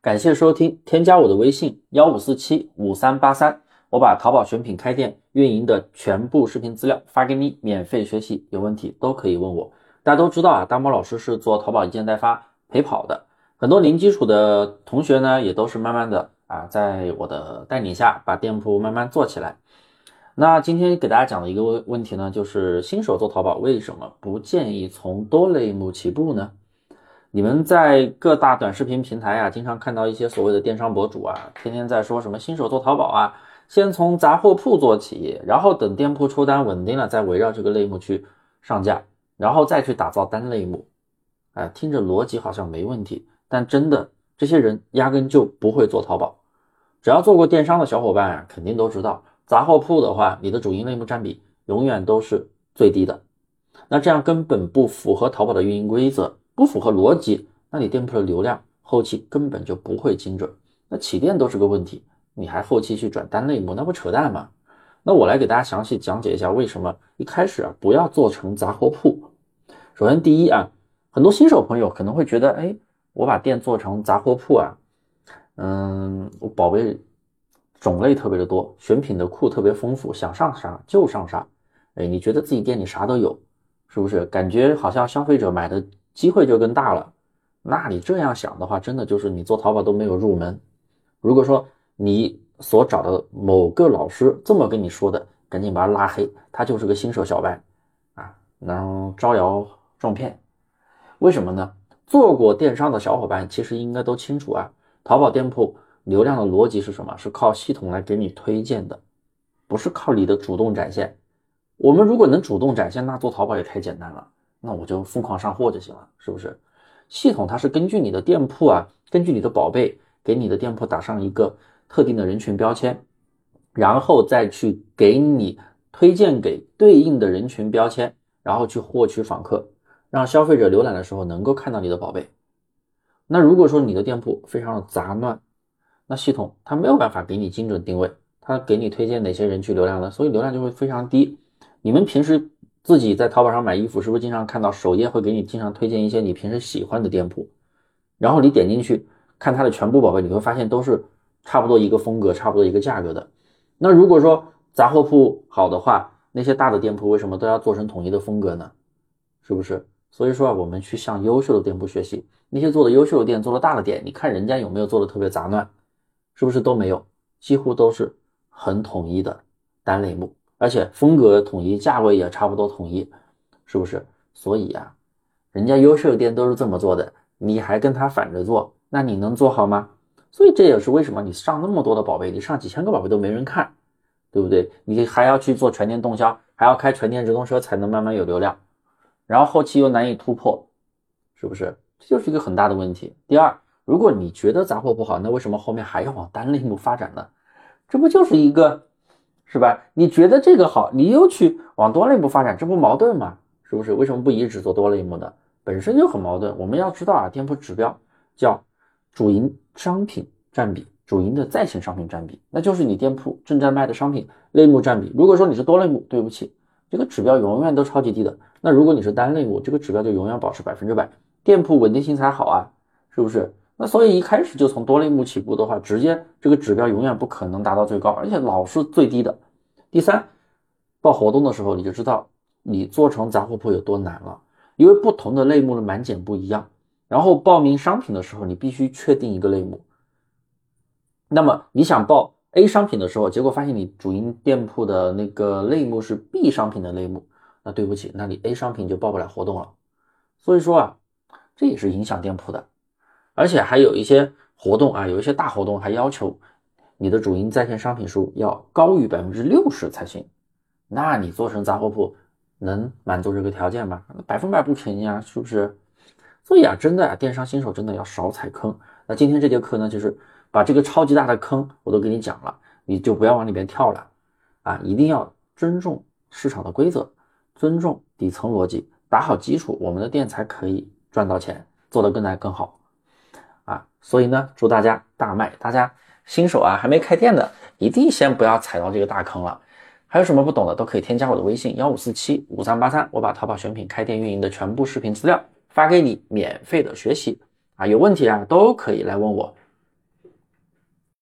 感谢收听，添加我的微信幺五四七五三八三，我把淘宝选品开店运营的全部视频资料发给你，免费学习，有问题都可以问我。大家都知道啊，大猫老师是做淘宝一件代发陪跑的，很多零基础的同学呢，也都是慢慢的啊，在我的带领下把店铺慢慢做起来。那今天给大家讲的一个问问题呢，就是新手做淘宝为什么不建议从多类目起步呢？你们在各大短视频平台啊，经常看到一些所谓的电商博主啊，天天在说什么新手做淘宝啊，先从杂货铺做起，然后等店铺出单稳定了，再围绕这个类目去上架，然后再去打造单类目。哎，听着逻辑好像没问题，但真的这些人压根就不会做淘宝。只要做过电商的小伙伴啊，肯定都知道。杂货铺的话，你的主营类目占比永远都是最低的，那这样根本不符合淘宝的运营规则，不符合逻辑，那你店铺的流量后期根本就不会精准，那起店都是个问题，你还后期去转单类目，那不扯淡吗？那我来给大家详细讲解一下为什么一开始啊不要做成杂货铺。首先第一啊，很多新手朋友可能会觉得，哎，我把店做成杂货铺啊，嗯，我宝贝。种类特别的多，选品的库特别丰富，想上啥就上啥。哎，你觉得自己店里啥都有，是不是？感觉好像消费者买的机会就更大了。那你这样想的话，真的就是你做淘宝都没有入门。如果说你所找的某个老师这么跟你说的，赶紧把他拉黑，他就是个新手小白啊，然后招摇撞骗。为什么呢？做过电商的小伙伴其实应该都清楚啊，淘宝店铺。流量的逻辑是什么？是靠系统来给你推荐的，不是靠你的主动展现。我们如果能主动展现，那做淘宝也太简单了，那我就疯狂上货就行了，是不是？系统它是根据你的店铺啊，根据你的宝贝，给你的店铺打上一个特定的人群标签，然后再去给你推荐给对应的人群标签，然后去获取访客，让消费者浏览的时候能够看到你的宝贝。那如果说你的店铺非常的杂乱，那系统它没有办法给你精准定位，它给你推荐哪些人去流量呢？所以流量就会非常低。你们平时自己在淘宝上买衣服，是不是经常看到首页会给你经常推荐一些你平时喜欢的店铺？然后你点进去看它的全部宝贝，你会发现都是差不多一个风格、差不多一个价格的。那如果说杂货铺好的话，那些大的店铺为什么都要做成统一的风格呢？是不是？所以说啊，我们去向优秀的店铺学习，那些做的优秀的店、做的大的店，你看人家有没有做的特别杂乱？是不是都没有？几乎都是很统一的单类目，而且风格统一，价位也差不多统一，是不是？所以啊，人家优秀店都是这么做的，你还跟他反着做，那你能做好吗？所以这也是为什么你上那么多的宝贝，你上几千个宝贝都没人看，对不对？你还要去做全店动销，还要开全店直通车才能慢慢有流量，然后后期又难以突破，是不是？这就是一个很大的问题。第二。如果你觉得杂货不好，那为什么后面还要往单类目发展呢？这不就是一个，是吧？你觉得这个好，你又去往多类目发展，这不矛盾吗？是不是？为什么不一直做多类目呢？本身就很矛盾。我们要知道啊，店铺指标叫主营商品占比，主营的在线商品占比，那就是你店铺正在卖的商品类目占比。如果说你是多类目，对不起，这个指标永远都超级低的。那如果你是单类目，这个指标就永远保持百分之百，店铺稳定性才好啊，是不是？那所以一开始就从多类目起步的话，直接这个指标永远不可能达到最高，而且老是最低的。第三，报活动的时候你就知道你做成杂货铺有多难了，因为不同的类目的满减不一样。然后报名商品的时候，你必须确定一个类目。那么你想报 A 商品的时候，结果发现你主营店铺的那个类目是 B 商品的类目，那对不起，那你 A 商品就报不了活动了。所以说啊，这也是影响店铺的。而且还有一些活动啊，有一些大活动还要求你的主营在线商品数要高于百分之六十才行。那你做成杂货铺能满足这个条件吗？百分百不可能啊，是不是？所以啊，真的啊，电商新手真的要少踩坑。那今天这节课呢，就是把这个超级大的坑我都给你讲了，你就不要往里边跳了啊！一定要尊重市场的规则，尊重底层逻辑，打好基础，我们的店才可以赚到钱，做得更来更好。所以呢，祝大家大卖！大家新手啊，还没开店的，一定先不要踩到这个大坑了。还有什么不懂的，都可以添加我的微信幺五四七五三八三，我把淘宝选品开店运营的全部视频资料发给你，免费的学习啊。有问题啊，都可以来问我。